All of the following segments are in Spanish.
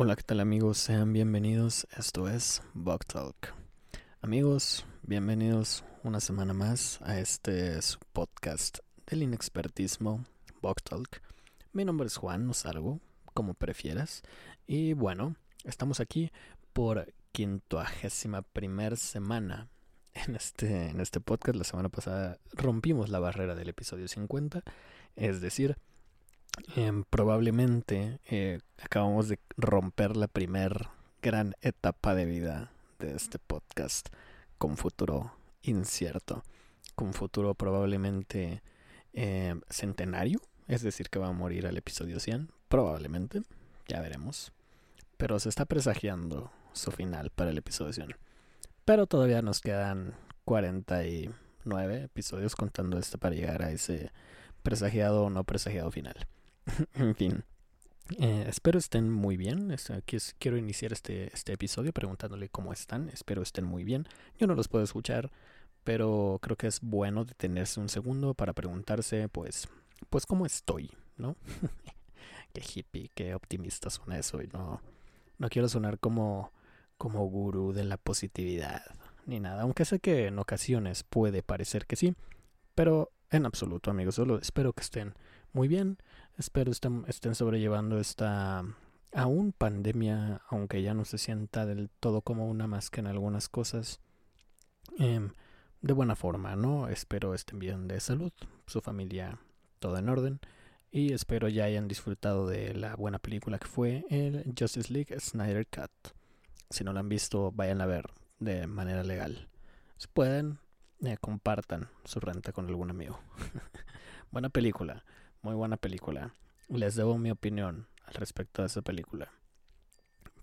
Hola, ¿qué tal amigos? Sean bienvenidos. Esto es Bug Talk. Amigos, bienvenidos una semana más a este podcast del inexpertismo Bug Talk. Mi nombre es Juan, no salgo, como prefieras. Y bueno, estamos aquí por quintuagésima primer semana en este, en este podcast. La semana pasada rompimos la barrera del episodio 50, es decir, Em, probablemente eh, acabamos de romper la primer gran etapa de vida de este podcast con futuro incierto, con futuro probablemente eh, centenario, es decir, que va a morir al episodio 100, probablemente, ya veremos, pero se está presagiando su final para el episodio 100. Pero todavía nos quedan 49 episodios contando este para llegar a ese presagiado o no presagiado final. en fin. Eh, espero estén muy bien. Quiero iniciar este, este episodio preguntándole cómo están. Espero estén muy bien. Yo no los puedo escuchar, pero creo que es bueno detenerse un segundo para preguntarse, pues, pues cómo estoy, ¿no? qué hippie, qué optimista suena eso. Y no, no quiero sonar como, como gurú de la positividad ni nada. Aunque sé que en ocasiones puede parecer que sí, pero en absoluto, amigos. Solo espero que estén muy bien. Espero estén, estén sobrellevando esta aún pandemia, aunque ya no se sienta del todo como una más que en algunas cosas, em, de buena forma, ¿no? Espero estén bien de salud, su familia todo en orden, y espero ya hayan disfrutado de la buena película que fue el Justice League Snyder Cut. Si no la han visto, vayan a ver de manera legal. Si pueden, eh, compartan su renta con algún amigo. buena película. Muy buena película. Les debo mi opinión al respecto de esa película.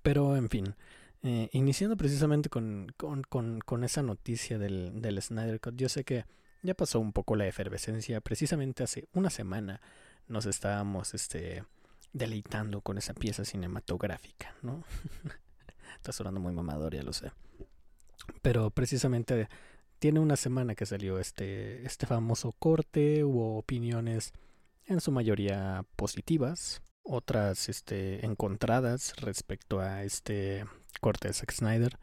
Pero, en fin, eh, iniciando precisamente con, con, esa noticia del, del Snyder Cut, yo sé que ya pasó un poco la efervescencia. Precisamente hace una semana nos estábamos este, deleitando con esa pieza cinematográfica, ¿no? Está sonando muy mamador, ya lo sé. Pero precisamente tiene una semana que salió este, este famoso corte, hubo opiniones en su mayoría positivas, otras este, encontradas respecto a este corte de Zack Snyder.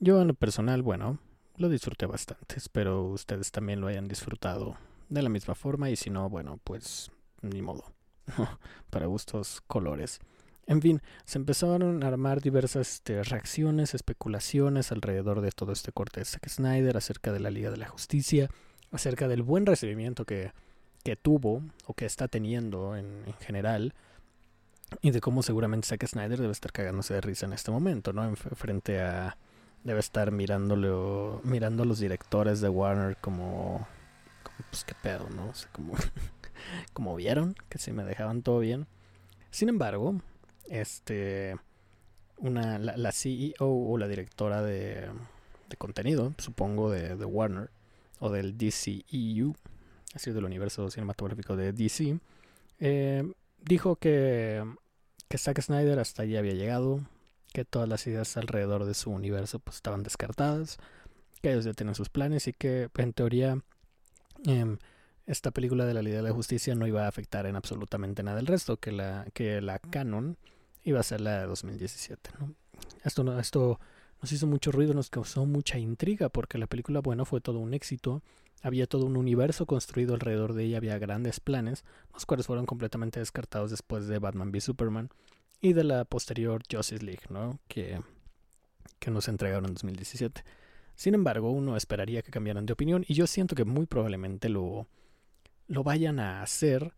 Yo en lo personal, bueno, lo disfruté bastante, espero ustedes también lo hayan disfrutado de la misma forma y si no, bueno, pues ni modo, para gustos colores. En fin, se empezaron a armar diversas este, reacciones, especulaciones alrededor de todo este corte de Zack Snyder, acerca de la Liga de la Justicia, acerca del buen recibimiento que que tuvo o que está teniendo en, general y de cómo seguramente Zack Snyder debe estar cagándose de risa en este momento, ¿no? En, frente a... Debe estar mirándolo, mirando a los directores de Warner como... pues qué pedo, ¿no? O sea, como... como vieron, que si me dejaban todo bien. Sin embargo, este... Una, la, CEO o la directora de, de contenido, supongo, de, de Warner o del DCEU, así del universo cinematográfico de DC, eh, dijo que, que Zack Snyder hasta allí había llegado, que todas las ideas alrededor de su universo pues, estaban descartadas, que ellos ya tenían sus planes y que en teoría em, esta película de la Liga de la Justicia no iba a afectar en absolutamente nada el resto, que la, que la canon iba a ser la de 2017. Esto, no, esto nos hizo mucho ruido, nos causó mucha intriga porque la película, bueno, fue todo un éxito había todo un universo construido alrededor de ella, había grandes planes, los cuales fueron completamente descartados después de Batman v Superman y de la posterior Justice League, ¿no? Que, que nos entregaron en 2017. Sin embargo, uno esperaría que cambiaran de opinión y yo siento que muy probablemente lo, lo vayan a hacer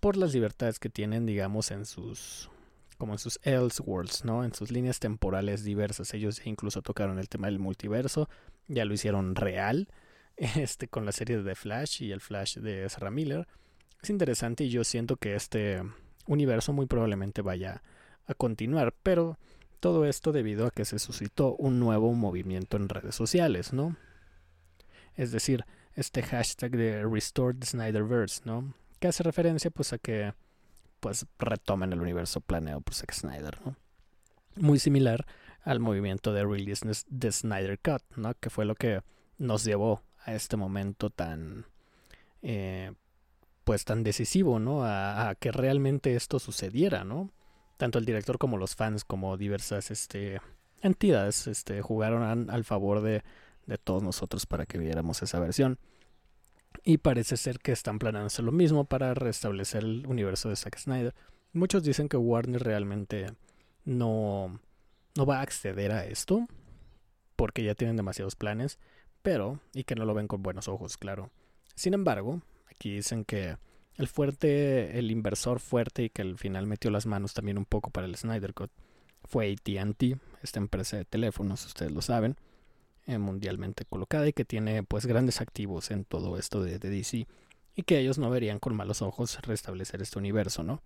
por las libertades que tienen, digamos, en sus como en sus Elseworlds, ¿no? En sus líneas temporales diversas. Ellos incluso tocaron el tema del multiverso, ya lo hicieron real este, con la serie de The Flash y el Flash de Ezra Miller. Es interesante y yo siento que este universo muy probablemente vaya a continuar, pero todo esto debido a que se suscitó un nuevo movimiento en redes sociales, ¿no? Es decir, este hashtag de Restored Snyderverse, ¿no? Que hace referencia pues a que pues retomen el universo planeado por Zack Snyder, ¿no? Muy similar al movimiento de Release the Snyder Cut, ¿no? Que fue lo que nos llevó a este momento tan eh, pues tan decisivo, ¿no? A, que realmente esto sucediera, ¿no? tanto el director como los fans, como diversas este, entidades, este, jugaron al favor de, de todos nosotros para que viéramos esa versión. Y parece ser que están planeando hacer lo mismo para restablecer el universo de Zack Snyder. Muchos dicen que Warner realmente no, no va a acceder a esto porque ya tienen demasiados planes, pero y que no lo ven con buenos ojos, claro. Sin embargo, aquí dicen que el fuerte, el inversor fuerte y que al final metió las manos también un poco para el Snyder Cut fue AT&T, esta empresa de teléfonos, ustedes lo saben, eh, mundialmente colocada y que tiene pues grandes activos en todo esto de, DC y que ellos no verían con malos ojos restablecer este universo, ¿no?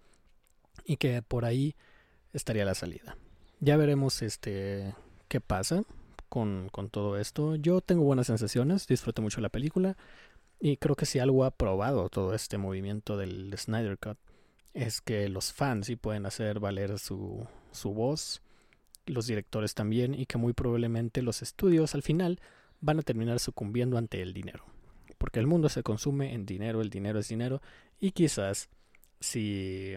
Y que por ahí estaría la salida. Ya veremos este qué pasa con, con todo esto. Yo tengo buenas sensaciones, disfruto mucho la película. Y creo que si algo ha probado todo este movimiento del Snyder Cut es que los fans sí pueden hacer valer su, su voz, los directores también, y que muy probablemente los estudios al final van a terminar sucumbiendo ante el dinero. Porque el mundo se consume en dinero, el dinero es dinero, y quizás si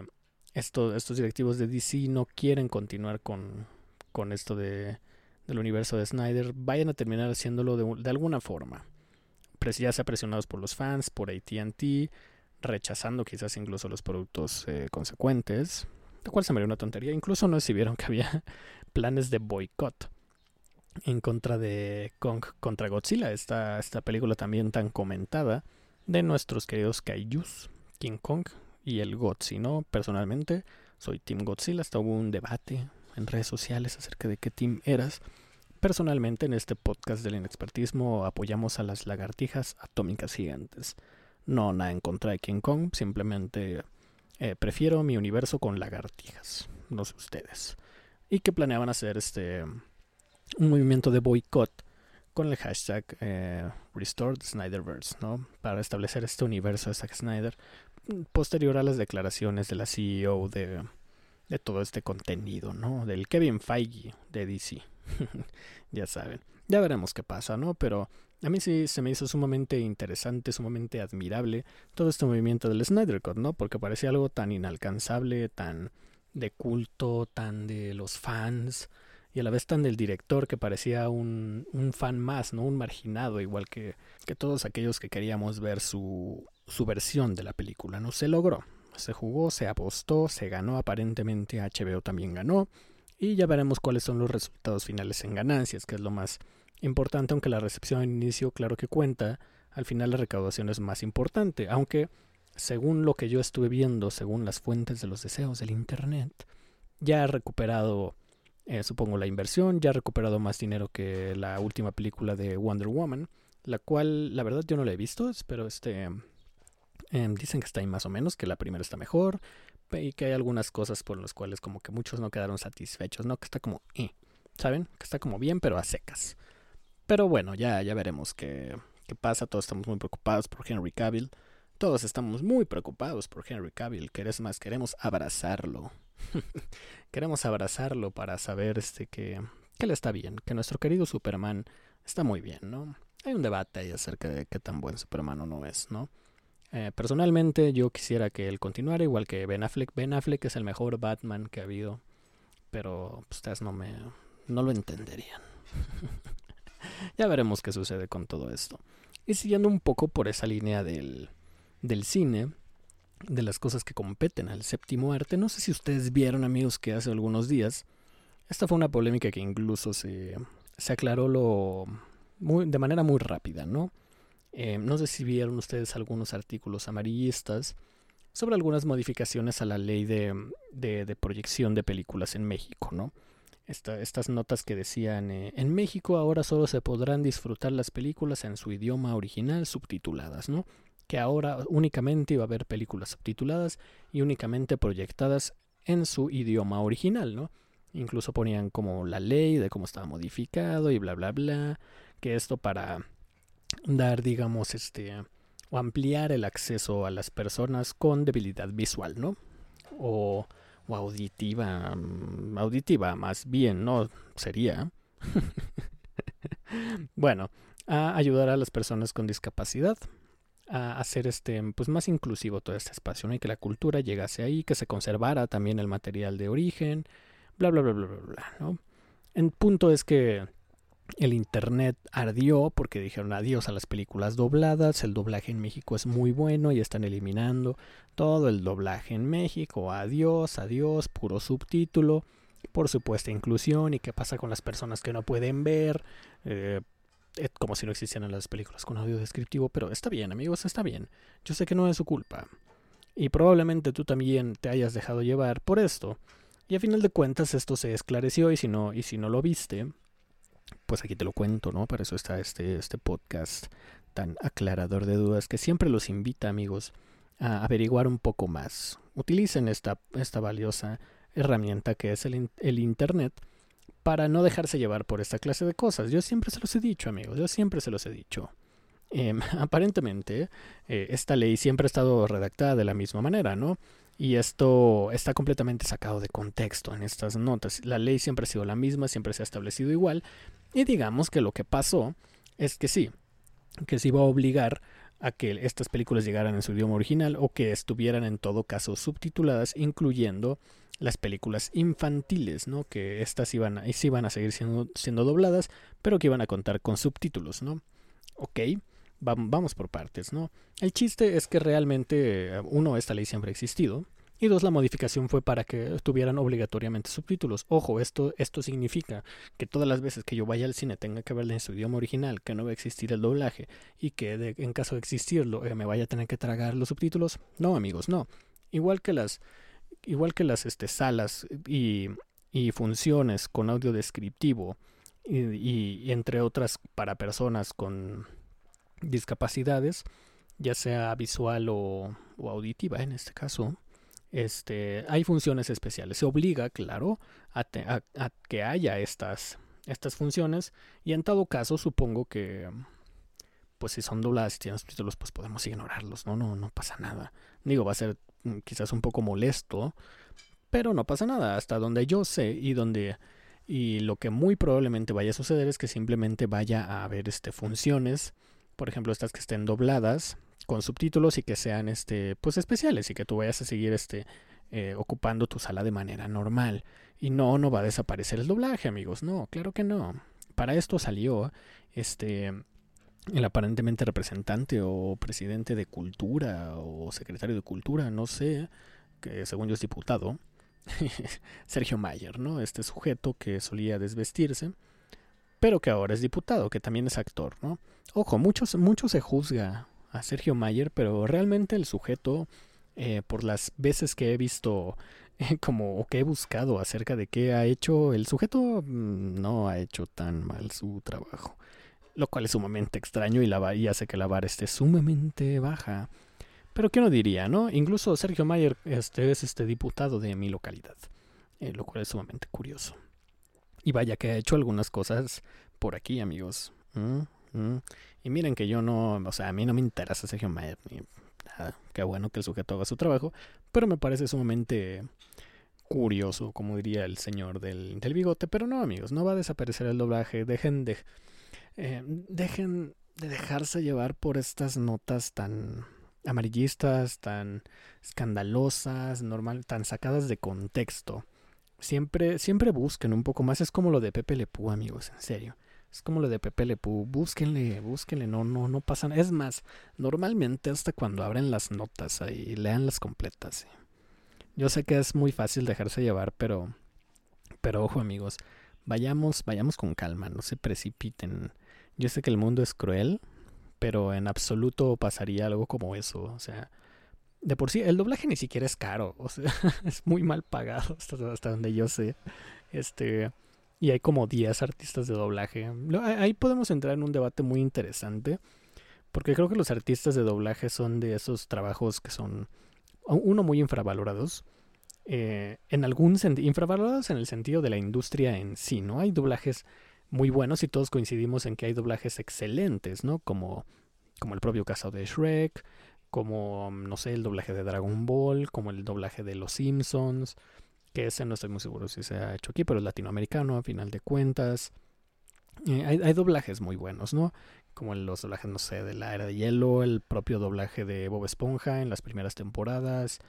estos directivos de DC no quieren continuar con, con esto de, del universo de Snyder, vayan a terminar haciéndolo de, de alguna forma ya sea presionados por los fans, por ATT, rechazando quizás incluso los productos eh, consecuentes, lo cual se me dio una tontería. Incluso no sé vieron que había planes de boicot en contra de Kong contra Godzilla, esta, esta película también tan comentada de nuestros queridos kaijus, King Kong y el Godzilla. Personalmente soy Team Godzilla, hasta hubo un debate en redes sociales acerca de qué team eras. Personalmente en este podcast del inexpertismo apoyamos a las lagartijas atómicas gigantes. No nada en contra de King Kong, simplemente eh, prefiero mi universo con lagartijas, no sé ustedes. Y que planeaban hacer este un movimiento de boicot con el hashtag eh, Restored Snyderverse, ¿no? Para establecer este universo de Zack Snyder posterior a las declaraciones de la CEO de, de todo este contenido, ¿no? Del Kevin Feige de DC. ya saben. Ya veremos qué pasa, ¿no? Pero a mí sí se me hizo sumamente interesante, sumamente admirable todo este movimiento del Snyder Cut, ¿no? Porque parecía algo tan inalcanzable, tan de culto, tan de los fans y a la vez tan del director que parecía un, un fan más, ¿no? Un marginado, igual que, que todos aquellos que queríamos ver su, su versión de la película, ¿no? Se logró, se jugó, se apostó, se ganó aparentemente, HBO también ganó y ya veremos cuáles son los resultados finales en ganancias, que es lo más importante, aunque la recepción al inicio claro que cuenta, al final la recaudación es más importante, aunque según lo que yo estuve viendo, según las fuentes de los deseos del Internet, ya ha recuperado, eh, supongo, la inversión, ya ha recuperado más dinero que la última película de Wonder Woman, la cual la verdad yo no la he visto, pero este... Em, dicen que está ahí más o menos, que la primera está mejor, y que hay algunas cosas por las cuales como que muchos no quedaron satisfechos, ¿no? Que está como, eh, ¿saben? Que está como bien, pero a secas. Pero bueno, ya, ya veremos qué, qué pasa. Todos estamos muy preocupados por Henry Cavill. Todos estamos muy preocupados por Henry Cavill. Queremos más, queremos abrazarlo. queremos abrazarlo para saber este que, que le está bien, que nuestro querido Superman está muy bien, ¿no? Hay un debate ahí acerca de qué tan buen Superman o no es, ¿no? Eh, personalmente yo quisiera que él continuara igual que Ben Affleck. Ben Affleck es el mejor Batman que ha habido, pero ustedes no me no lo entenderían. ya veremos qué sucede con todo esto. Y siguiendo un poco por esa línea del, del cine, de las cosas que competen al séptimo arte, no sé si ustedes vieron amigos que hace algunos días, esta fue una polémica que incluso se, se aclaró lo, muy, de manera muy rápida, ¿no? Eh, no sé si vieron ustedes algunos artículos amarillistas sobre algunas modificaciones a la ley de, de, proyección de películas en México, ¿no? estas notas que decían, eh, en México ahora solo se podrán disfrutar las películas en su idioma original subtituladas, ¿no? Que ahora únicamente iba a haber películas subtituladas y únicamente proyectadas en su idioma original, ¿no? Incluso ponían como la ley de cómo estaba modificado y bla, bla, bla, que esto para dar, digamos, este, o ampliar el acceso a las personas con debilidad visual, ¿no? O, o auditiva, mm, auditiva más bien, ¿no? Sería. bueno, a ayudar a las personas con discapacidad a hacer este, pues más inclusivo todo este espacio. Y que la cultura llegase ahí, que se conservara también el material de origen, bla, bla, bla, bla, bla, bla, ¿no? El punto es que el internet ardió porque dijeron adiós a las películas dobladas, el doblaje en México es muy bueno y están eliminando todo el doblaje en México, adiós, adiós, puro subtítulo, por supuesta inclusión y qué pasa con las personas que no pueden ver, eh, como si no existieran las películas con audio descriptivo, pero está bien amigos, está bien, yo sé que no es su culpa y probablemente tú también te hayas dejado llevar por esto. Y a final de cuentas esto se esclareció y si no, y si no lo viste, pues aquí te lo cuento, ¿no? Para eso está este, este podcast tan aclarador de dudas que siempre los invita, amigos, a averiguar un poco más. Utilicen esta, esta valiosa herramienta que es el, el Internet para no dejarse llevar por esta clase de cosas. Yo siempre se los he dicho, amigos, yo siempre se los he dicho. Em, aparentemente, eh, esta ley siempre ha estado redactada de la misma manera, ¿no? Y esto está completamente sacado de contexto en estas notas. La ley siempre ha sido la misma, siempre se ha establecido igual. Y digamos que lo que pasó es que sí, que se iba a obligar a que estas películas llegaran en su idioma original o que estuvieran en todo caso subtituladas, incluyendo las películas infantiles, ¿no? Que estas iban a, iban a seguir siendo, siendo dobladas, pero que iban a contar con subtítulos, ¿no? Ok, vamos por partes, ¿no? El chiste es que realmente, eh, uno, esta ley siempre ha existido, y dos, la modificación fue para que tuvieran obligatoriamente subtítulos. Ojo, esto, esto significa que todas las veces que yo vaya al cine tenga que verla en su idioma original, que no va a existir el doblaje y que en caso de existirlo eh, me vaya a tener que tragar los subtítulos. No, amigos, no. Igual que las, igual que las este, salas y, y funciones con audio descriptivo y, y entre otras para personas con discapacidades, ya sea visual o, auditiva en este caso, este, hay funciones especiales. Se obliga, claro, a, que haya estas, estas funciones y en todo caso supongo que pues si son dobladas y tienen subtítulos pues podemos ignorarlos, ¿no? No, no pasa nada. Digo, va a ser mm, quizás un poco molesto, pero no pasa nada. Hasta donde yo sé y donde y lo que muy probablemente vaya a suceder es que simplemente vaya a haber este, funciones por ejemplo, estas que estén dobladas con subtítulos y que sean este, pues especiales y que tú vayas a seguir este, eh, ocupando tu sala de manera normal. Y no, no va a desaparecer el doblaje, amigos. No, claro que no. Para esto salió este el aparentemente representante o presidente de cultura o secretario de cultura, no sé, que según yo es diputado, Sergio Mayer, ¿no? Este sujeto que solía desvestirse pero que ahora es diputado, que también es actor, ¿no? Ojo, muchos, mucho se juzga a Sergio Mayer, pero realmente el sujeto, eh, por las veces que he visto como o que he buscado acerca de qué ha hecho, el sujeto mm, no ha hecho tan mal su trabajo, lo cual es sumamente extraño y, y hace que la vara esté sumamente baja. Pero qué no diría, ¿no? Incluso Sergio Mayer este, es este diputado de mi localidad, eh, lo cual es sumamente curioso. Y vaya que ha hecho algunas cosas por aquí, amigos. Y miren que yo no, o sea, a mí no me interesa Sergio Mayer nada. Qué bueno que el sujeto haga su trabajo, pero me parece sumamente curioso, como diría el señor del, del bigote. Pero no, amigos, no va a desaparecer el doblaje. Dejen de, eh, dejen de dejarse llevar por estas notas tan amarillistas, tan escandalosas, normal, tan sacadas de contexto. Siempre, siempre busquen un poco más. Es como lo de Pepe Lepú, amigos, en serio. Es como lo de Pepe Lepú. Búsquenle, búsquenle. No, no, no pasan. Es más, normalmente hasta cuando abren las notas ahí, leanlas completas. Yo sé que es muy fácil dejarse llevar, pero, pero ojo, amigos. Vayamos, vayamos con calma. No se precipiten. Yo sé que el mundo es cruel, pero en absoluto pasaría algo como eso. O sea, de por sí, el doblaje ni siquiera es caro, o sea, es muy mal pagado hasta, donde yo sé. Este, y hay como 10 artistas de doblaje. Ahí podemos entrar en un debate muy interesante, porque creo que los artistas de doblaje son de esos trabajos que son, uno, muy infravalorados. Eh, en algún sentido, infravalorados en el sentido de la industria en sí, ¿no? Hay doblajes muy buenos y todos coincidimos en que hay doblajes excelentes, ¿no? Como, como el propio caso de Shrek, como, no sé, el doblaje de Dragon Ball, como el doblaje de Los Simpsons, que ese no estoy muy seguro si se ha hecho aquí, pero es latinoamericano a final de cuentas. Eh, hay, doblajes muy buenos, ¿no? como los doblajes, no sé, de la era de hielo, el propio doblaje de Bob Esponja en las primeras temporadas.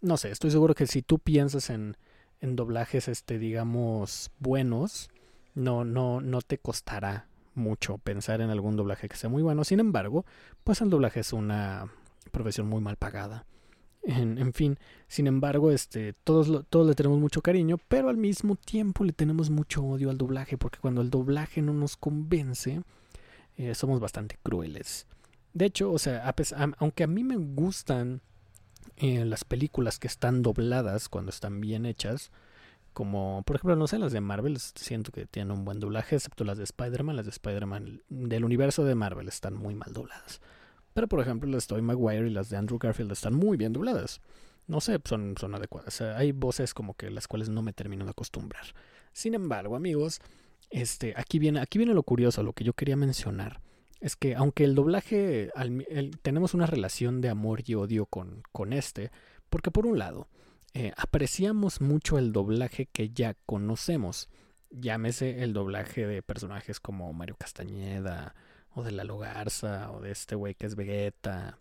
No sé, estoy seguro que si tú piensas en, en doblajes, este, digamos, buenos, no, no, no te costará mucho pensar en algún doblaje que sea muy bueno. Sin embargo, pues el doblaje es una profesión muy mal pagada. En, fin, sin embargo, este, todos, todos le tenemos mucho cariño, pero al mismo tiempo le tenemos mucho odio al doblaje, porque cuando el doblaje no nos convence, eh, somos bastante crueles. De hecho, o sea, aunque a mí me gustan eh, las películas que están dobladas cuando están bien hechas, como por ejemplo, no sé, las de Marvel, siento que tienen un buen doblaje, excepto las de Spider-Man. Las de Spider-Man del universo de Marvel están muy mal dobladas. Pero por ejemplo, las de Tobey Maguire y las de Andrew Garfield están muy bien dobladas. No sé, son, son adecuadas. hay voces como que las cuales no me termino de acostumbrar. Sin embargo, amigos, este, aquí viene, aquí viene lo curioso, lo que yo quería mencionar. Es que aunque el doblaje, tenemos una relación de amor y odio con, con este, porque por un lado, eh, apreciamos mucho el doblaje que ya conocemos. Llámese el doblaje de personajes como Mario Castañeda, de Lalo Garza, o de este güey que es Vegeta.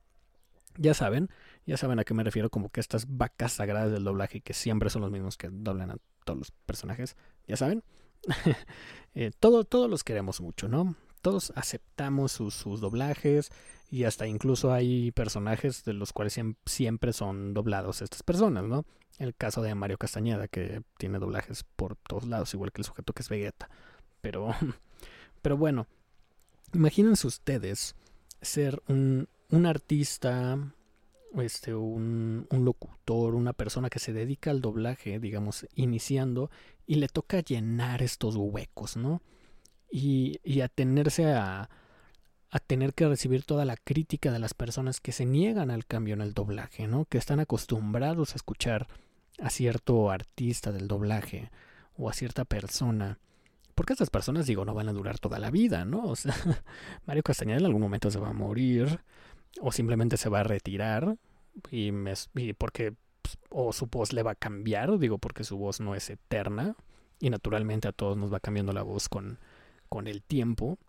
Ya saben, ya saben a qué me refiero, como que estas vacas sagradas del doblaje que siempre son los mismos que doblan a todos los personajes. Ya saben. Eh, todo, todos los queremos mucho, ¿no? Todos aceptamos sus, doblajes y hasta incluso hay personajes de los cuales siempre son doblados estas personas, ¿no? El caso de Mario Castañeda, que tiene doblajes por todos lados, igual que el sujeto que es Vegeta. Pero, pero bueno, imagínense ustedes ser un, un artista este, un, un, locutor, una persona que se dedica al doblaje, digamos, iniciando, y le toca llenar estos huecos, ¿no? Y, y atenerse a, a tener que recibir toda la crítica de las personas que se niegan al cambio en el doblaje, ¿no? Que están acostumbrados a escuchar a cierto artista del doblaje o a cierta persona. Porque estas personas, digo, no van a durar toda la vida, ¿no? O sea, Mario Castañeda en algún momento se va a morir o simplemente se va a retirar y, me, porque pues, o su voz le va a cambiar, digo porque su voz no es eterna y naturalmente a todos nos va cambiando la voz con, con el tiempo.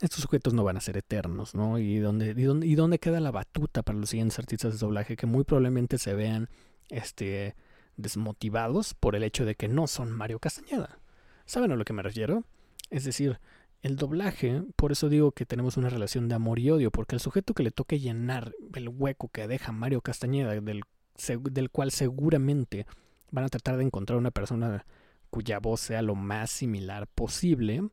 Estos sujetos no van a ser eternos, ¿no? ¿Y dónde, y, dónde, ¿Y dónde queda la batuta para los siguientes artistas de doblaje que muy probablemente se vean este, desmotivados por el hecho de que no son Mario Castañeda? ¿Saben a lo que me refiero? Es decir, el doblaje, por eso digo que tenemos una relación de amor y odio, porque el sujeto que le toque llenar el hueco que deja Mario Castañeda, del, del cual seguramente van a tratar de encontrar una persona cuya voz sea lo más similar posible,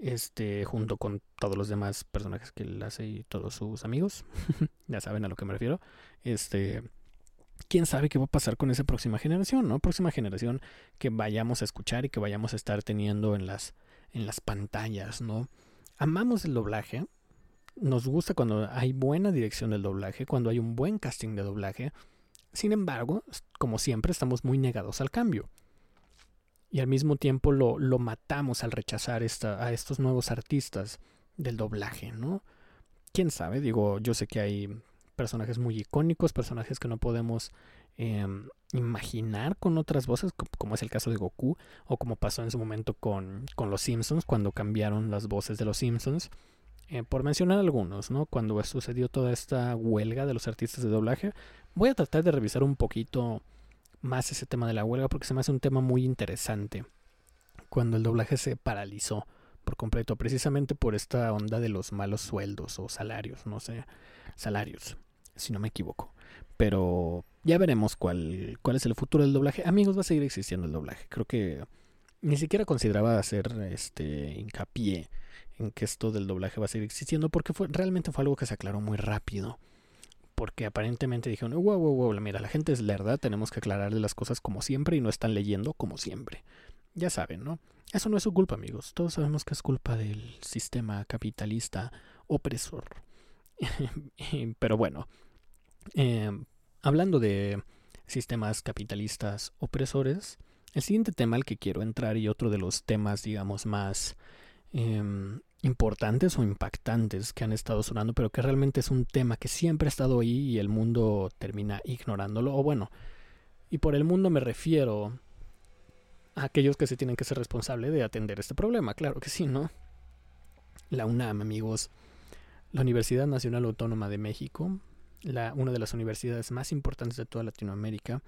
este, junto con todos los demás personajes que él hace y todos sus amigos, ya saben a lo que me refiero, este, quién sabe qué va a pasar con esa próxima generación, ¿no? Próxima generación que vayamos a escuchar y que vayamos a estar teniendo en las en las pantallas, ¿no? Amamos el doblaje. Nos gusta cuando hay buena dirección del doblaje, cuando hay un buen casting de doblaje. Sin embargo, como siempre, estamos muy negados al cambio. Y al mismo tiempo lo, lo matamos al rechazar esta, a estos nuevos artistas del doblaje, ¿no? Quién sabe, digo, yo sé que hay personajes muy icónicos, personajes que no podemos Em, imaginar con otras voces, como es el caso de Goku, o como pasó en su momento con, con los Simpsons, cuando cambiaron las voces de los Simpsons. Eh, por mencionar algunos, ¿no? Cuando sucedió toda esta huelga de los artistas de doblaje, voy a tratar de revisar un poquito más ese tema de la huelga porque se me hace un tema muy interesante. Cuando el doblaje se paralizó por completo, precisamente por esta onda de los malos sueldos o salarios, no sé, salarios, si no me equivoco. Pero ya veremos cuál, cuál es el futuro del doblaje. Amigos, va a seguir existiendo el doblaje. Creo que ni siquiera consideraba hacer este hincapié en que esto del doblaje va a seguir existiendo porque fue, realmente fue algo que se aclaró muy rápido. Porque aparentemente dijeron, wow, wow, wow, mira, la gente es lerda, tenemos que aclararle las cosas como siempre y no están leyendo como siempre. Ya saben, ¿no? Eso no es su culpa, amigos. Todos sabemos que es culpa del sistema capitalista opresor. Pero bueno, eh, hablando de sistemas capitalistas opresores, el siguiente tema al que quiero entrar y otro de los temas, digamos, más em, importantes o impactantes que han estado sonando, pero que realmente es un tema que siempre ha estado ahí y el mundo termina ignorándolo, o bueno, y por el mundo me refiero a aquellos que se tienen que ser responsables de atender este problema, claro que sí, ¿no? La UNAM, amigos, la Universidad Nacional Autónoma de México, la, una de las universidades más importantes de toda Latinoamérica,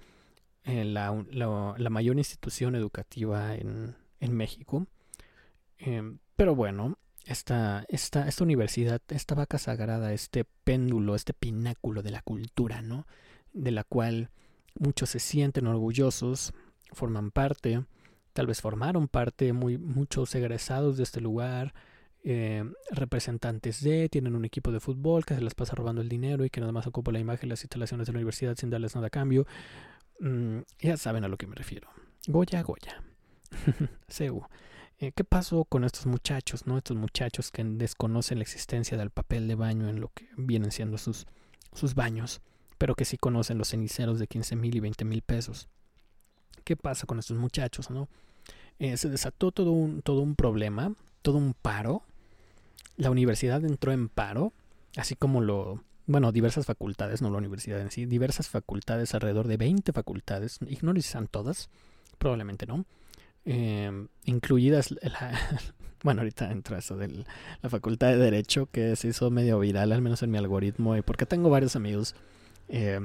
eh, la, mayor institución educativa en, México. Em, pero bueno, esta, esta, esta universidad, esta vaca sagrada, este péndulo, este pináculo de la cultura, ¿no? De la cual muchos se sienten orgullosos, forman parte, tal vez formaron parte, muy, muchos egresados de este lugar, eh, representantes de, tienen un equipo de fútbol que se les pasa robando el dinero y que nada más ocupa la imagen y las instalaciones de la universidad sin darles nada a cambio. Mm, ya saben a lo que me refiero. Goya, Goya. Seu. Eh, ¿Qué pasó con estos muchachos, no? Estos muchachos que desconocen la existencia del papel de baño en lo que vienen siendo sus, sus baños, pero que sí conocen los ceniceros de 15 mil y 20 mil pesos. ¿Qué pasa con estos muchachos, no? Eh, se desató todo un, todo un problema, todo un paro la universidad entró en paro, así como lo, bueno, diversas facultades, no la universidad en sí, diversas facultades, alrededor de 20 facultades, ignoro si son todas, probablemente no, eh, incluidas la, bueno, ahorita entra eso de la facultad de Derecho, que se hizo medio viral, al menos en mi algoritmo, y porque tengo varios amigos, eh,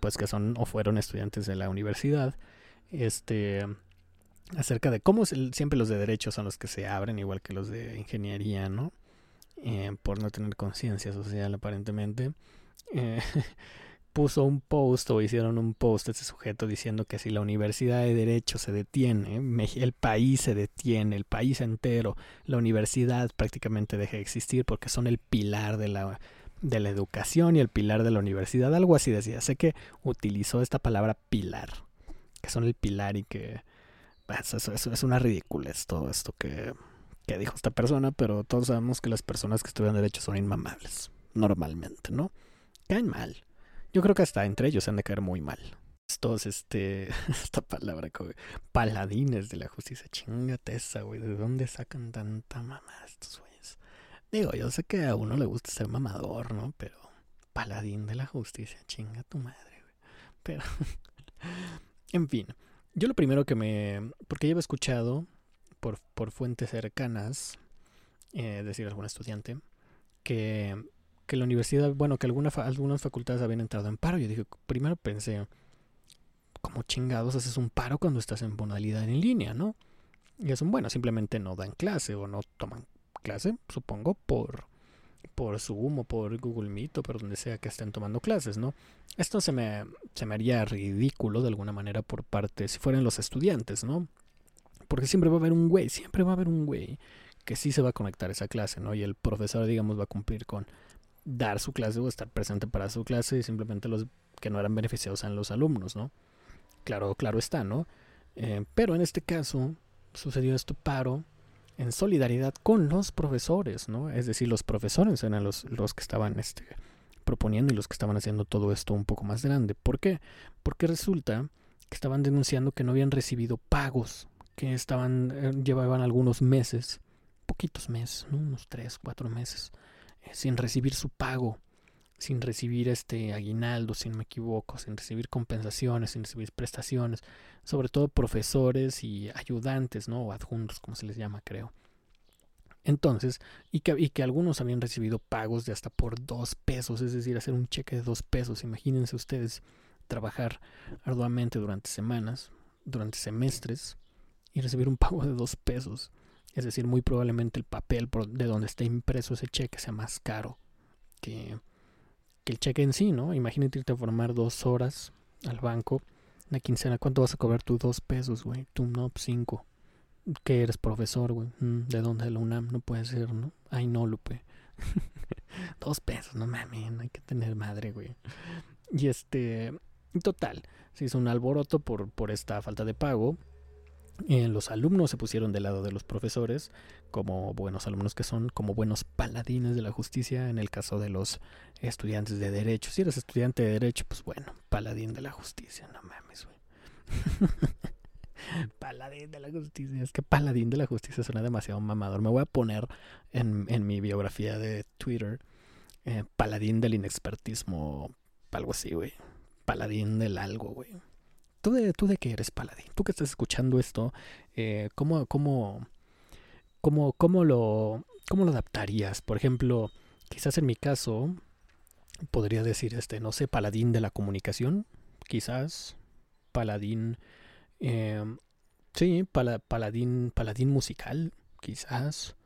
pues que son o fueron estudiantes de la universidad, este acerca de cómo siempre los de derecho son los que se abren igual que los de ingeniería, ¿no? Eh, por no tener conciencia social aparentemente, eh, puso un post o hicieron un post a ese sujeto diciendo que si la Universidad de Derecho se detiene, el país se detiene, el país entero, la universidad prácticamente deja de existir porque son el pilar de la, de la educación y el pilar de la universidad, algo así decía. Sé que utilizó esta palabra pilar, que son el pilar y que... Pues, eso, eso es una ridiculez todo esto que dijo esta persona, pero todos sabemos que las personas que estudian derecho son inmamables, normalmente, ¿no? Caen mal. Yo creo que hasta entre ellos se han de caer muy mal. Estos, este, esta palabra, paladines de la justicia, chingate esa, güey, ¿de dónde sacan tanta mamada estos güeyes? Digo, yo sé que a uno le gusta ser mamador, ¿no? Pero paladín de la justicia, chinga tu madre, güey. Pero, en fin, yo lo primero que me, porque he escuchado por, por fuentes cercanas, eh, decir algún estudiante, que, que la universidad, bueno, que alguna algunas facultades habían entrado en paro. Yo dije, primero pensé, ¿cómo chingados haces un paro cuando estás en modalidad en línea, no? Y es un bueno, simplemente no dan clase o no toman clase, supongo, por, por Zoom o por Google Meet o por donde sea que estén tomando clases, ¿no? Esto se me, se me haría ridículo de alguna manera por parte, si fueran los estudiantes, ¿no? Porque siempre va a haber un güey, siempre va a haber un güey que sí se va a conectar a esa clase, ¿no? Y el profesor, digamos, va a cumplir con dar su clase o estar presente para su clase y simplemente los que no eran beneficiados eran los alumnos, ¿no? Claro, claro está, ¿no? Eh, pero en este caso sucedió esto paro en solidaridad con los profesores, ¿no? Es decir, los profesores eran los, los que estaban este, proponiendo y los que estaban haciendo todo esto un poco más grande. ¿Por qué? Porque resulta que estaban denunciando que no habían recibido pagos que estaban, eh, llevaban algunos meses, poquitos meses, unos tres, cuatro meses, eh, sin recibir su pago, sin recibir este aguinaldo, si no me equivoco, sin recibir compensaciones, sin recibir prestaciones, sobre todo profesores y ayudantes, ¿no? O adjuntos, como se les llama, creo. Entonces, y que, y que algunos habían recibido pagos de hasta por dos pesos, es decir, hacer un cheque de dos pesos. Imagínense ustedes trabajar arduamente durante semanas, durante semestres, y recibir un pago de dos pesos. Es decir, muy probablemente el papel de donde está impreso ese cheque sea más caro que, el cheque en sí, ¿no? Imagínate irte a formar dos horas al banco, una quincena, ¿cuánto vas a cobrar tú? Dos pesos, güey. Tú no, cinco. ¿Qué eres profesor, güey? Mm, ¿De dónde? De la UNAM, no puede ser, ¿no? Ay, no, Lupe. dos pesos, no mames, hay que tener madre, güey. Y este, total, se hizo un alboroto por, por esta falta de pago eh, los alumnos se pusieron del lado de los profesores, como buenos alumnos que son, como buenos paladines de la justicia, en el caso de los estudiantes de derecho. Si eres estudiante de derecho, pues bueno, paladín de la justicia, no mames, güey. paladín de la justicia, es que paladín de la justicia suena demasiado mamador. Me voy a poner en, en mi biografía de Twitter, eh, paladín del inexpertismo, algo así, güey. Paladín del algo, güey. ¿Tú de, ¿Tú de qué eres, Paladín? Tú que estás escuchando esto, eh, ¿cómo, cómo, cómo, cómo, lo, ¿cómo lo adaptarías? Por ejemplo, Quizás en mi caso podría decir, este, no sé, paladín de la comunicación, quizás, paladín, eh, sí, paladín, paladín musical, quizás,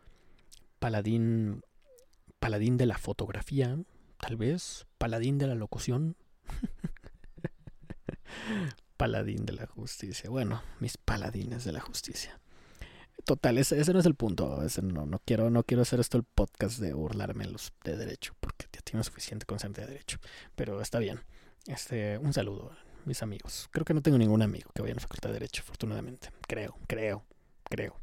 paladín, paladín de la fotografía, tal vez, paladín de la locución, paladín de la justicia, bueno, mis paladines de la justicia. Total, ese, no es el punto. no, no, quiero, no quiero hacer esto el podcast de burlarme de derecho, porque ya tengo suficiente conocimiento de derecho. Pero está bien. Este, un saludo, mis amigos. Creo que no tengo ningún amigo que vaya a la facultad de derecho, afortunadamente. Creo, creo, creo.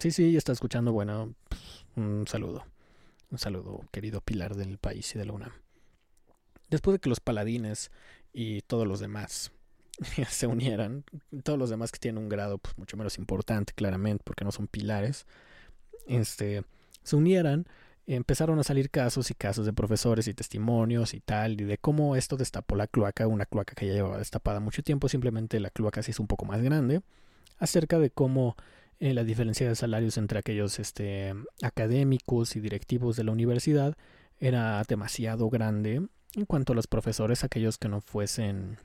Sí, sí, está escuchando. Bueno, pues, un saludo. Un saludo, querido pilar del país y de la UNAM. Después de que los paladines y todos los demás se unieran, todos los demás que tienen un grado pues, mucho menos importante, claramente, porque no son pilares, este, se unieran, empezaron a salir casos y casos de profesores y testimonios y tal, y de cómo esto destapó la cloaca, una cloaca que ya llevaba destapada mucho tiempo, simplemente la cloaca se hizo un poco más grande, acerca de cómo eh, la diferencia de salarios entre aquellos este, académicos y directivos de la universidad era demasiado grande en cuanto a los profesores, aquellos que no fuesen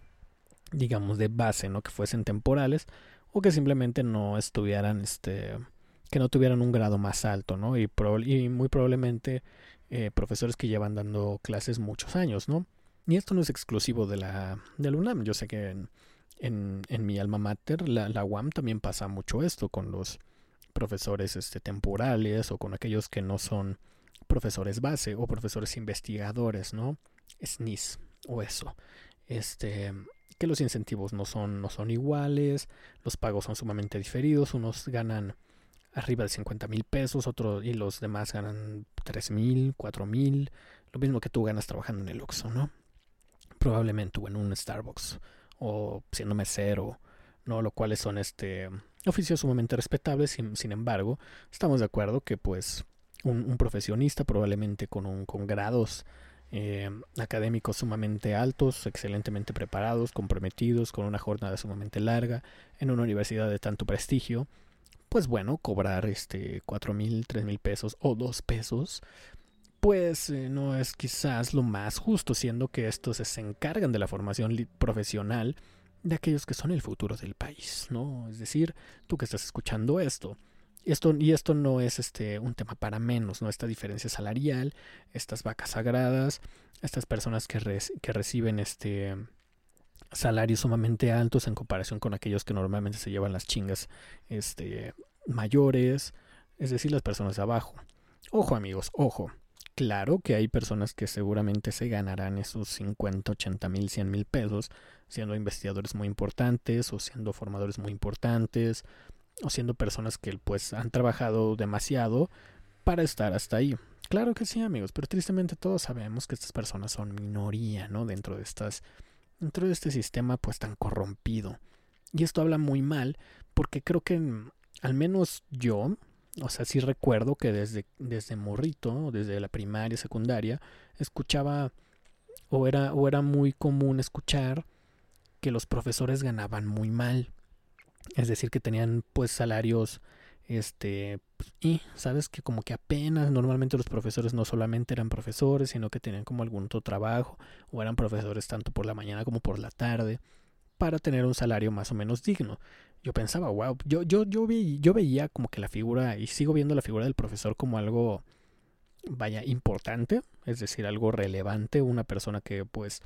digamos, de base, ¿no? Que fuesen temporales o que simplemente no estuvieran, este, que no tuvieran un grado más alto, ¿no? Y, y muy probablemente eh, profesores que llevan dando clases muchos años, ¿no? Y esto no es exclusivo de la, de la UNAM. Yo sé que en, en, en mi alma mater, la, la, UAM, también pasa mucho esto con los profesores este, temporales o con aquellos que no son profesores base o profesores investigadores, ¿no? SNIS o eso. Este, que los incentivos no son, no son iguales, los pagos son sumamente diferidos, unos ganan arriba de 50 mil pesos, otros y los demás ganan 3 mil, 4 mil, lo mismo que tú ganas trabajando en el Oxxo, ¿no? Probablemente o en un Starbucks o siendo mesero, ¿no? Lo cuales son este oficios sumamente respetables, sin, sin embargo, estamos de acuerdo que pues un, un profesionista probablemente con, un, con grados eh, académicos sumamente altos, excelentemente preparados, comprometidos, con una jornada sumamente larga, en una universidad de tanto prestigio, pues bueno, cobrar este cuatro mil, tres mil pesos o dos pesos, pues eh, no es quizás lo más justo, siendo que estos se encargan de la formación profesional de aquellos que son el futuro del país, ¿no? Es decir, tú que estás escuchando esto, esto, y esto no es este, un tema para menos, ¿no? Esta diferencia salarial, estas vacas sagradas, estas personas que, que reciben este salarios sumamente altos en comparación con aquellos que normalmente se llevan las chingas este, mayores, es decir, las personas de abajo. Ojo amigos, ojo. Claro que hay personas que seguramente se ganarán esos 50, 80 mil, 100 mil pesos siendo investigadores muy importantes o siendo formadores muy importantes o siendo personas que pues han trabajado demasiado para estar hasta ahí. Claro que sí, amigos, pero tristemente todos sabemos que estas personas son minoría, ¿no? Dentro de estas dentro de este sistema pues tan corrompido. Y esto habla muy mal porque creo que al menos yo, o sea, sí recuerdo que desde desde morrito, desde la primaria, secundaria, escuchaba o era o era muy común escuchar que los profesores ganaban muy mal es decir, que tenían pues salarios este y sabes que como que apenas normalmente los profesores no solamente eran profesores sino que tenían como algún otro trabajo o eran profesores tanto por la mañana como por la tarde para tener un salario más o menos digno. Yo pensaba wow yo yo yo vi, yo veía como que la figura y sigo viendo la figura del profesor como algo vaya importante es decir algo relevante una persona que pues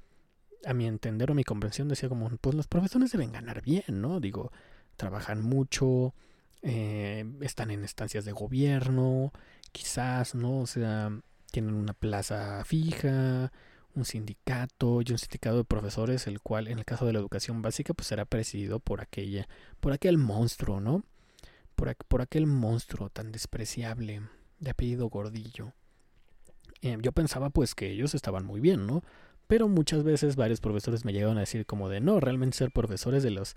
a mi entender o mi comprensión decía como pues los profesores deben ganar bien no digo trabajan mucho, eh, están en estancias de gobierno, quizás, ¿no? O sea, tienen una plaza fija, un sindicato y un sindicato de profesores, el cual en el caso de la educación básica pues será presidido por aquella, por aquel monstruo, ¿no? Por, por aquel monstruo tan despreciable de apellido Gordillo. Eh, yo pensaba pues que ellos estaban muy bien, ¿no? Pero muchas veces varios profesores me llegaron a decir como de no, realmente ser profesores de los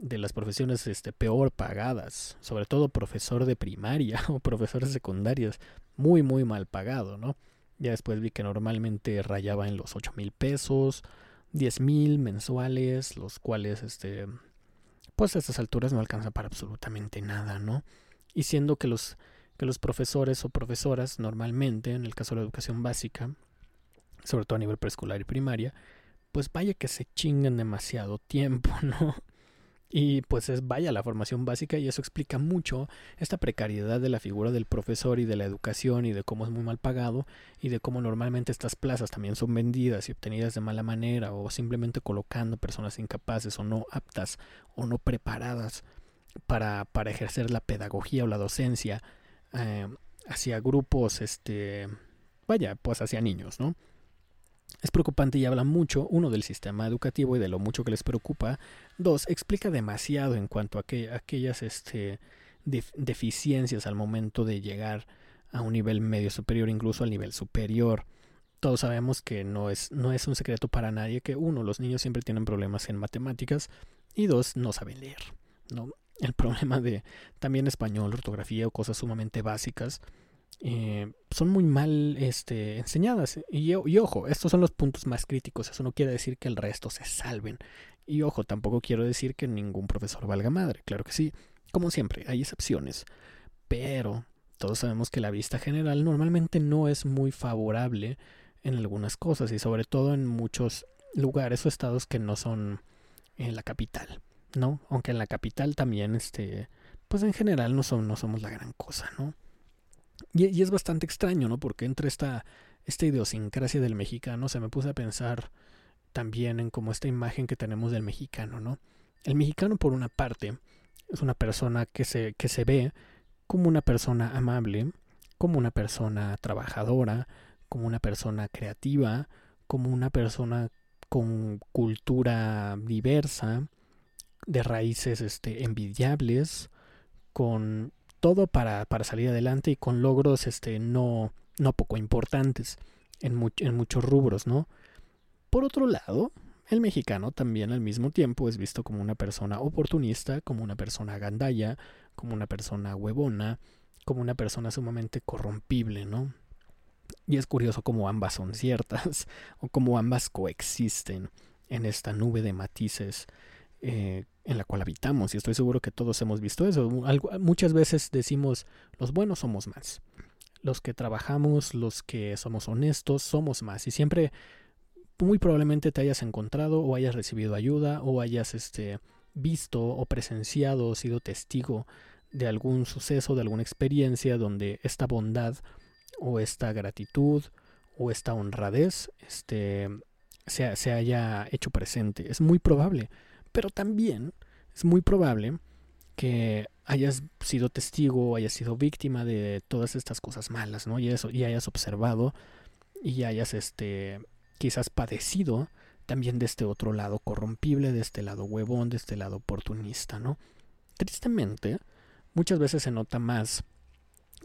de las profesiones este, peor pagadas, sobre todo profesor de primaria o profesores secundarios, muy, muy mal pagado, ¿no? Ya después vi que normalmente rayaba en los 8 mil pesos, 10 mil mensuales, los cuales, este, pues a estas alturas no alcanza para absolutamente nada, ¿no? Y siendo que los, que los profesores o profesoras normalmente, en el caso de la educación básica, sobre todo a nivel preescolar y primaria, pues vaya que se chingan demasiado tiempo, ¿no? Y pues es vaya la formación básica y eso explica mucho esta precariedad de la figura del profesor y de la educación y de cómo es muy mal pagado y de cómo normalmente estas plazas también son vendidas y obtenidas de mala manera o simplemente colocando personas incapaces o no aptas o no preparadas para, para ejercer la pedagogía o la docencia eh, hacia grupos, este, vaya, pues hacia niños, ¿no? Es preocupante y habla mucho, uno, del sistema educativo y de lo mucho que les preocupa. Dos, explica demasiado en cuanto a, que, aquellas este, deficiencias al momento de llegar a un nivel medio superior, incluso al nivel superior. Todos sabemos que no es, no es un secreto para nadie que, uno, los niños siempre tienen problemas en matemáticas y dos, no saben leer. ¿no? El problema de también español, ortografía o cosas sumamente básicas eh, son muy mal este, enseñadas. Y, y, ojo, estos son los puntos más críticos. Eso no quiere decir que el resto se salven. Y ojo, tampoco quiero decir que ningún profesor valga madre. Claro que sí. Como siempre, hay excepciones. Pero todos sabemos que la vista general normalmente no es muy favorable en algunas cosas y sobre todo en muchos lugares o estados que no son en la capital, ¿no? Aunque en la capital también, este, pues en general no, son, no somos la gran cosa, ¿no? Y, es bastante extraño, ¿no? Porque entre esta, esta idiosincrasia del mexicano se me puse a pensar también en como esta imagen que tenemos del mexicano, ¿no? El mexicano, por una parte, es una persona que se, que se ve como una persona amable, como una persona trabajadora, como una persona creativa, como una persona con cultura diversa, de raíces este, envidiables, con todo para, para salir adelante y con logros este, no, no poco importantes en, en muchos rubros, ¿no? Por otro lado, el mexicano también al mismo tiempo es visto como una persona oportunista, como una persona gandalla, como una persona huevona, como una persona sumamente corrompible, ¿no? Y es curioso cómo ambas son ciertas, o cómo ambas coexisten en esta nube de matices eh, en la cual habitamos. Y estoy seguro que todos hemos visto eso. muchas veces decimos, los buenos somos más. Los que trabajamos, los que somos honestos, somos más. Y siempre, muy probablemente te hayas encontrado o hayas recibido ayuda o hayas este, visto o presenciado o sido testigo de algún suceso, de alguna experiencia donde esta bondad o esta gratitud o esta honradez este, se, se haya hecho presente. Es muy probable. Pero también es muy probable que hayas sido testigo hayas sido víctima de todas estas cosas malas, ¿no? Y eso, y hayas observado y hayas este quizás padecido también de este otro lado corrompible, de este lado huevón, de este lado oportunista, ¿no? Tristemente, muchas veces se nota más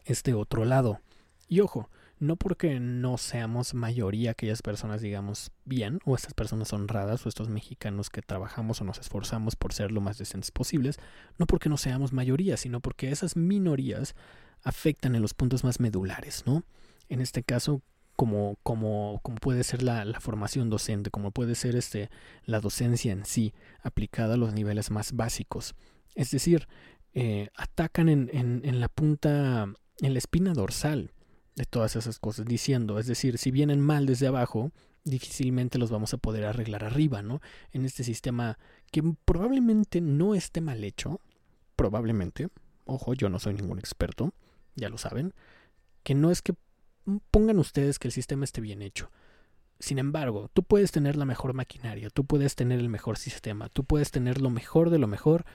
este otro lado. Y ojo, no porque no seamos mayoría aquellas personas, digamos, bien, o estas personas honradas, o estos mexicanos que trabajamos o nos esforzamos por ser lo más decentes posibles, no porque no seamos mayoría, sino porque esas minorías afectan en los puntos más medulares, ¿no? En este caso, como, como, como puede ser la, formación docente, como puede ser este, la docencia en sí, aplicada a los niveles más básicos. Es decir, eh, atacan en, en, en la punta, en la espina dorsal de todas esas cosas, diciendo, es decir, si vienen mal desde abajo, difícilmente los vamos a poder arreglar arriba, ¿no? En este sistema que probablemente no esté mal hecho, probablemente, ojo, yo no soy ningún experto, ya lo saben, que no es que pongan ustedes que el sistema esté bien hecho. Sin embargo, tú puedes tener la mejor maquinaria, tú puedes tener el mejor sistema, tú puedes tener lo mejor de lo mejor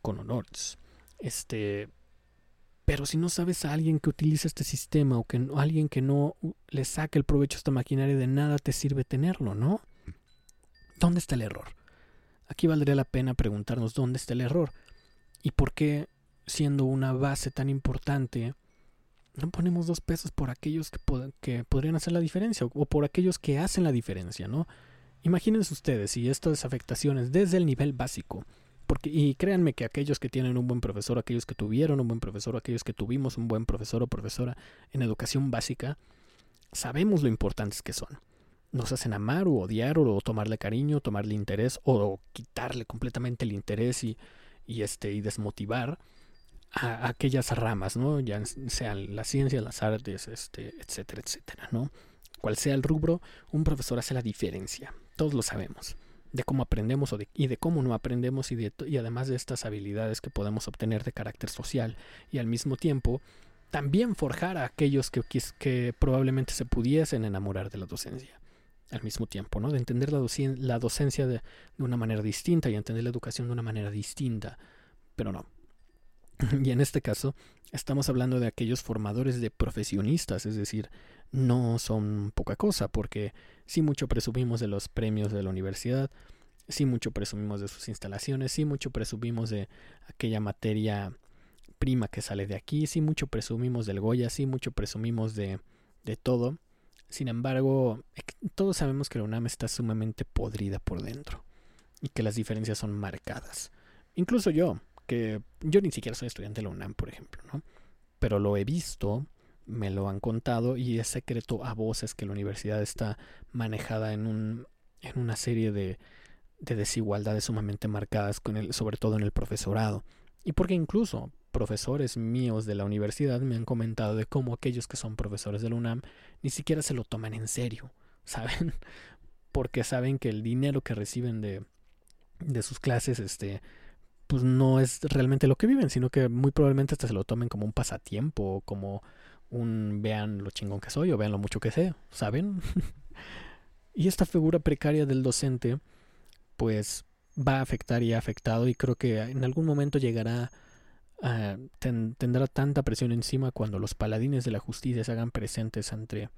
con honores. Este, pero si no sabes a alguien que utiliza este sistema o que alguien que no le saque el provecho a esta maquinaria, de nada te sirve tenerlo, ¿no? ¿Dónde está el error? Aquí valdría la pena preguntarnos dónde está el error y por qué, siendo una base tan importante, no ponemos dos pesos por aquellos que, que podrían hacer la diferencia o por aquellos que hacen la diferencia, ¿no? Imagínense ustedes si estas afectaciones desde el nivel básico y créanme que aquellos que tienen un buen profesor, aquellos que tuvieron un buen profesor, aquellos que tuvimos un buen profesor o profesora en educación básica, sabemos lo importantes que son. Nos hacen amar o odiar o tomarle cariño, tomarle interés o quitarle completamente el interés y, y, este, y desmotivar a, aquellas ramas, ¿no? Ya sean la ciencia, las artes, este, etcétera, etcétera, ¿no? Cual sea el rubro, un profesor hace la diferencia. Todos lo sabemos. De cómo aprendemos y de cómo no aprendemos y, y además de estas habilidades que podemos obtener de carácter social y al mismo tiempo también forjar a aquellos que, que probablemente se pudiesen enamorar de la docencia al mismo tiempo, ¿no? De entender la, la docencia de, de, una manera distinta y entender la educación de una manera distinta, pero no. Y en este caso, estamos hablando de aquellos formadores de profesionistas, es decir, no son poca cosa, porque sí mucho presumimos de los premios de la universidad, sí mucho presumimos de sus instalaciones, sí mucho presumimos de aquella materia prima que sale de aquí, sí mucho presumimos del Goya, sí mucho presumimos de, de todo. Sin embargo, todos sabemos que la UNAM está sumamente podrida por dentro y que las diferencias son marcadas. Incluso yo, que yo ni siquiera soy estudiante de la UNAM, por ejemplo, ¿no? Pero lo he visto, me lo han contado y es secreto a voces que la universidad está manejada en, un, en una serie de, de desigualdades sumamente marcadas, con el, sobre todo en el profesorado. Y porque incluso profesores míos de la universidad me han comentado de cómo aquellos que son profesores de la UNAM ni siquiera se lo toman en serio, ¿saben? Porque saben que el dinero que reciben de, de sus clases, este, pues no es realmente lo que viven, sino que muy probablemente hasta se lo tomen como un pasatiempo, como un vean lo chingón que soy o vean lo mucho que sé, ¿saben? y esta figura precaria del docente, pues va a afectar y ha afectado y creo que en algún momento llegará tendrá tanta presión encima cuando los paladines de la justicia se hagan presentes ante,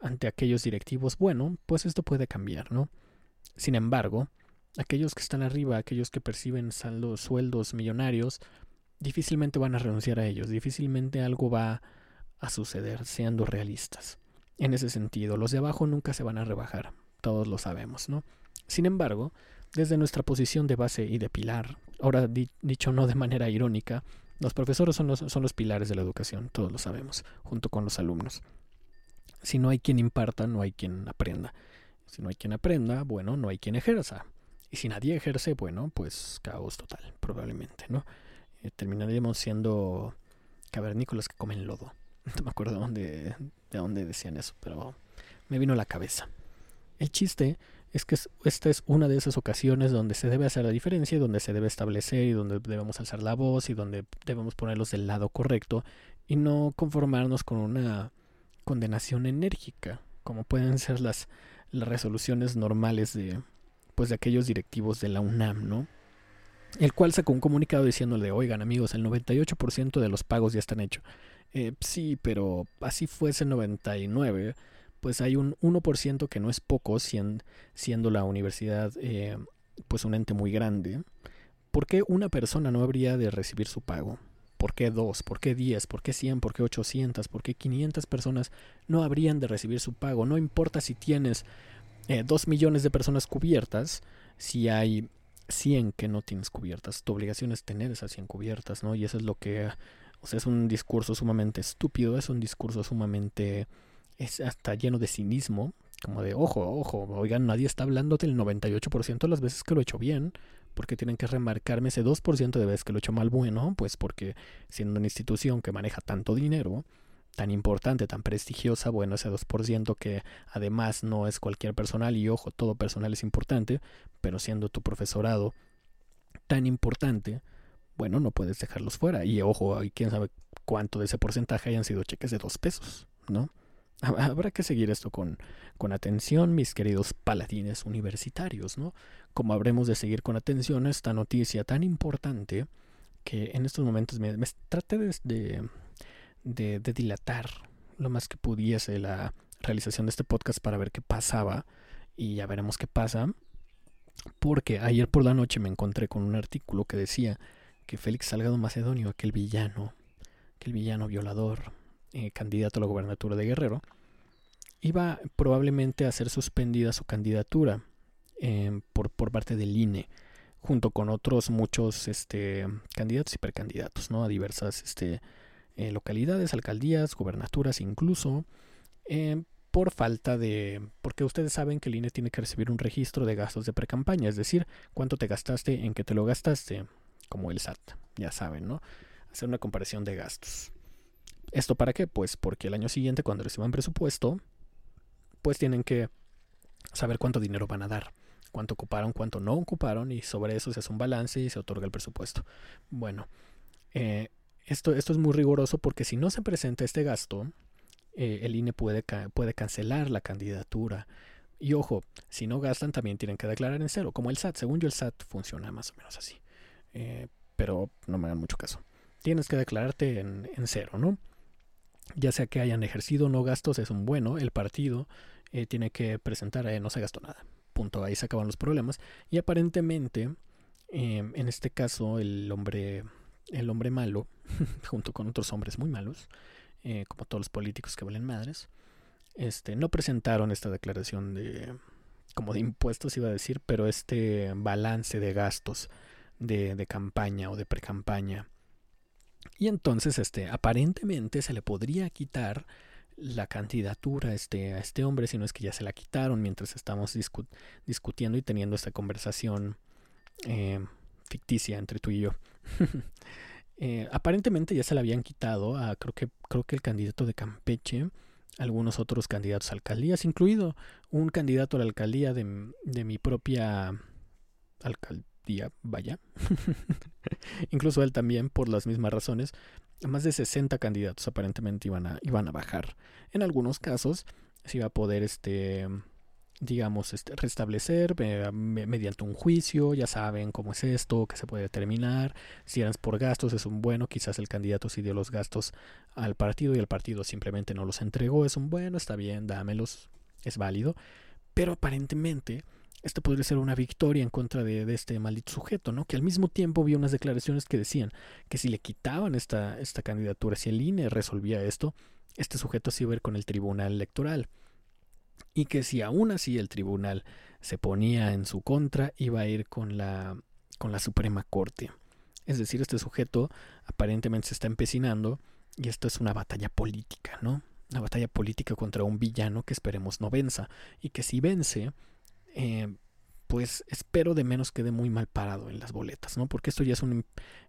ante aquellos directivos, bueno, pues esto puede cambiar, ¿no? Sin embargo, aquellos que están arriba, aquellos que perciben saldos, sueldos millonarios, difícilmente van a renunciar a ellos, difícilmente algo va a suceder, siendo realistas. En ese sentido, los de abajo nunca se van a rebajar, todos lo sabemos, ¿no? Sin embargo, desde nuestra posición de base y de pilar, ahora dicho no de manera irónica, los profesores son los, son los pilares de la educación, todos lo sabemos, junto con los alumnos. Si no hay quien imparta, no hay quien aprenda. Si no hay quien aprenda, bueno, no hay quien ejerza. Y si nadie ejerce, bueno, pues caos total, probablemente, ¿no? Eh, terminaríamos siendo cavernícolas que comen lodo. No me acuerdo de dónde, de dónde decían eso, pero me vino a la cabeza. El chiste es que esta es una de esas ocasiones donde se debe hacer la diferencia, donde se debe establecer y donde debemos alzar la voz y donde debemos ponerlos del lado correcto y no conformarnos con una condenación enérgica, como pueden ser las, las resoluciones normales de, pues, de aquellos directivos de la UNAM, ¿no? El cual sacó un comunicado diciéndole, oigan amigos, el 98% de los pagos ya están hechos. Eh, sí, pero así fuese el 99% pues hay un 1% que no es poco, siendo la universidad eh, pues un ente muy grande. ¿Por qué una persona no habría de recibir su pago? ¿Por qué dos? ¿Por qué diez? ¿Por qué cien? ¿Por qué ochocientas? ¿Por qué quinientas personas no habrían de recibir su pago? No importa si tienes eh, dos millones de personas cubiertas, si hay cien que no tienes cubiertas. Tu obligación es tener esas cien cubiertas, ¿no? Y eso es lo que... O sea, es un discurso sumamente estúpido, es un discurso sumamente es hasta lleno de cinismo, como de, ojo, ojo, oigan, nadie está hablando del 98% de las veces que lo he hecho bien, porque tienen que remarcarme ese 2% de veces que lo he hecho mal bueno, pues porque siendo una institución que maneja tanto dinero, tan importante, tan prestigiosa, bueno, ese 2% que además no es cualquier personal, y ojo, todo personal es importante, pero siendo tu profesorado tan importante, bueno, no puedes dejarlos fuera. Y ojo, quién sabe cuánto de ese porcentaje hayan sido cheques de dos pesos, ¿no? Habrá que seguir esto con, con atención, mis queridos paladines universitarios, ¿no? Como habremos de seguir con atención esta noticia tan importante que en estos momentos me, traté de, de, de, dilatar lo más que pudiese la realización de este podcast para ver qué pasaba y ya veremos qué pasa. Porque ayer por la noche me encontré con un artículo que decía que Félix Salgado Macedonio, aquel villano, aquel villano violador, eh, candidato a la gobernatura de Guerrero, iba probablemente a ser suspendida su candidatura em, por, por parte del INE, junto con otros muchos este, candidatos y precandidatos ¿no? a diversas este, eh, localidades, alcaldías, gobernaturas incluso, em, por falta de... porque ustedes saben que el INE tiene que recibir un registro de gastos de precampaña, es decir, cuánto te gastaste, en qué te lo gastaste, como el SAT, ya saben, ¿no? hacer una comparación de gastos. ¿Esto para qué? Pues porque el año siguiente, cuando reciban presupuesto, pues tienen que saber cuánto dinero van a dar, cuánto ocuparon, cuánto no ocuparon, y sobre eso se hace un balance y se otorga el presupuesto. Bueno, eh, esto, esto es muy riguroso porque si no se presenta este gasto, eh, el INE puede, puede cancelar la candidatura. Y ojo, si no gastan también tienen que declarar en cero, como el SAT. Según yo el SAT funciona más o menos así. Eh, pero no me hagan mucho caso. Tienes que declararte en, en, cero, ¿no? Ya sea que hayan ejercido no gastos, es un bueno. El partido eh, tiene que presentar, no se gastó nada. Punto. Ahí se acaban los problemas. Y aparentemente, en este caso, el hombre, el hombre malo, junto con otros hombres muy malos, eh, como todos los políticos que valen madres, este, no presentaron esta declaración de como de impuestos iba a decir, pero este balance de gastos de, de campaña o de pre-campaña. Y entonces, este, aparentemente se le podría quitar la candidatura a este, a este hombre, si no es que ya se la quitaron mientras estamos discutiendo y teniendo esta conversación eh, ficticia entre tú y yo. Eh, aparentemente ya se la habían quitado a creo que creo que el candidato de Campeche, algunos otros candidatos a alcaldías, incluido un candidato a la alcaldía de, de mi propia alcaldía, vaya. Incluso él también, por las mismas razones, más de 60 candidatos aparentemente iban a, iban a bajar. En algunos casos se iba a poder este digamos, este, restablecer eh, mediante un juicio, ya saben cómo es esto, que se puede determinar, si eran por gastos es un bueno, quizás el candidato sí dio los gastos al partido y el partido simplemente no los entregó, es un bueno, está bien, dámelos, es válido, pero aparentemente esto podría ser una victoria en contra de, este maldito sujeto, ¿no? Que al mismo tiempo vio unas declaraciones que decían que si le quitaban esta, esta candidatura, si el INE resolvía esto, este sujeto se iba a ir con el tribunal electoral y que si aún así el tribunal se ponía en su contra, iba a ir con la, con la Suprema Corte. Es decir, este sujeto aparentemente se está empecinando y esto es una batalla política, ¿no? Una batalla política contra un villano que esperemos no venza y que si vence, eh, pues espero de menos quede muy mal parado en las boletas, ¿no? Porque esto ya es un,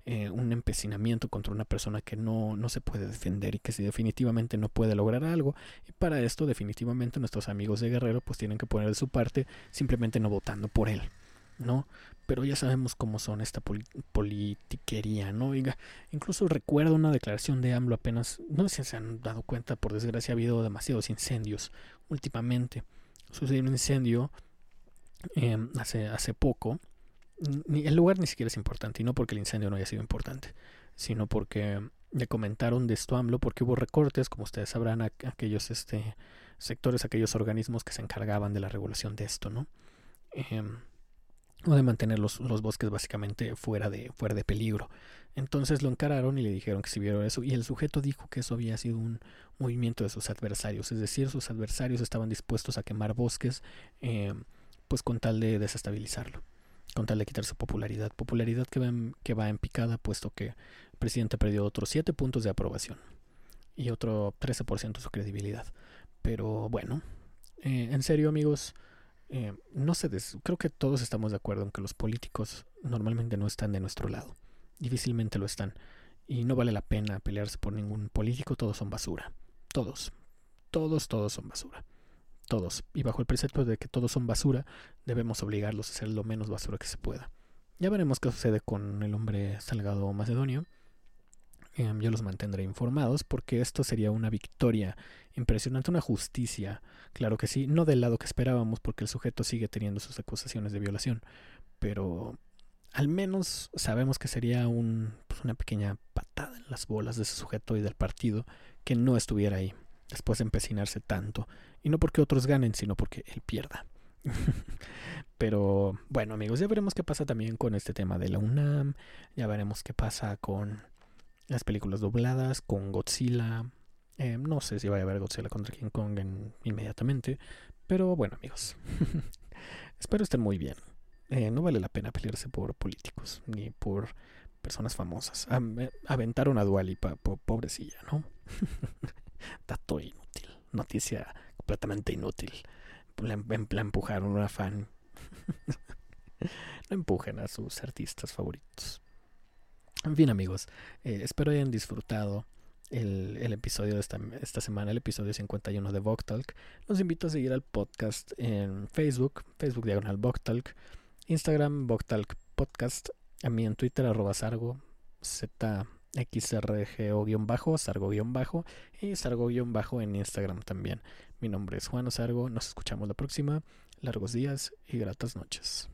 eh, un empecinamiento contra una persona que no, no, se puede defender y que si definitivamente no puede lograr algo. Y para esto definitivamente nuestros amigos de Guerrero pues tienen que poner de su parte simplemente no votando por él, ¿no? Pero ya sabemos cómo son esta politiquería, ¿no? Oiga, incluso recuerdo una declaración de AMLO apenas, no sé si se han dado cuenta, por desgracia ha habido demasiados incendios últimamente. Sucedió un incendio Em, hace, hace poco. El lugar ni siquiera es importante, y no porque el incendio no haya sido importante, sino porque le comentaron de esto AMLO, porque hubo recortes, como ustedes sabrán, aquellos este, sectores, aquellos organismos que se encargaban de la regulación de esto, ¿no? Em, o de mantener los, los, bosques básicamente fuera de, fuera de peligro. Entonces lo encararon y le dijeron que si vieron eso, y el sujeto dijo que eso había sido un movimiento de sus adversarios, es decir, sus adversarios estaban dispuestos a quemar bosques. Eh, pues con tal de desestabilizarlo, con tal de quitar su popularidad. Popularidad que va en, que va en picada, puesto que el presidente perdió otros 7 puntos de aprobación y otro 13% de su credibilidad. Pero bueno, eh, en serio amigos, eh, no sé, creo que todos estamos de acuerdo en que los políticos normalmente no están de nuestro lado, difícilmente lo están, y no vale la pena pelearse por ningún político, todos son basura, todos, todos, todos son basura todos, y bajo el precepto de que todos son basura, debemos obligarlos a ser lo menos basura que se pueda. Ya veremos qué sucede con el hombre Salgado Macedonio. Em, yo los mantendré informados porque esto sería una victoria impresionante, una justicia, claro que sí, no del lado que esperábamos porque el sujeto sigue teniendo sus acusaciones de violación, pero al menos sabemos que sería un, pues una pequeña patada en las bolas de ese sujeto y del partido que no estuviera ahí después de empecinarse tanto. Y no porque otros ganen, sino porque él pierda. Pero bueno amigos, ya veremos qué pasa también con este tema de la UNAM. Ya veremos qué pasa con las películas dobladas, con Godzilla. Eh, no sé si va a haber Godzilla contra King Kong inmediatamente. Pero bueno amigos, espero estén muy bien. Eh, no vale la pena pelearse por políticos ni por personas famosas. aventaron a Dualipa, pobrecilla, ¿no? Dato inútil. Noticia completamente inútil. La, empujaron una fan. no empujen a sus artistas favoritos. En fin, amigos, eh, espero hayan disfrutado el, episodio de esta, esta semana, el episodio 51 de Talk. Los invito a seguir al podcast en Facebook, Facebook Diagonal Talk, Instagram Talk Podcast, a mí en Twitter arroba sargo, zxrgo-bajo, sargo-bajo y sargo-bajo en Instagram también. Mi nombre es Juan Sargo, nos escuchamos la próxima, largos días y gratas noches.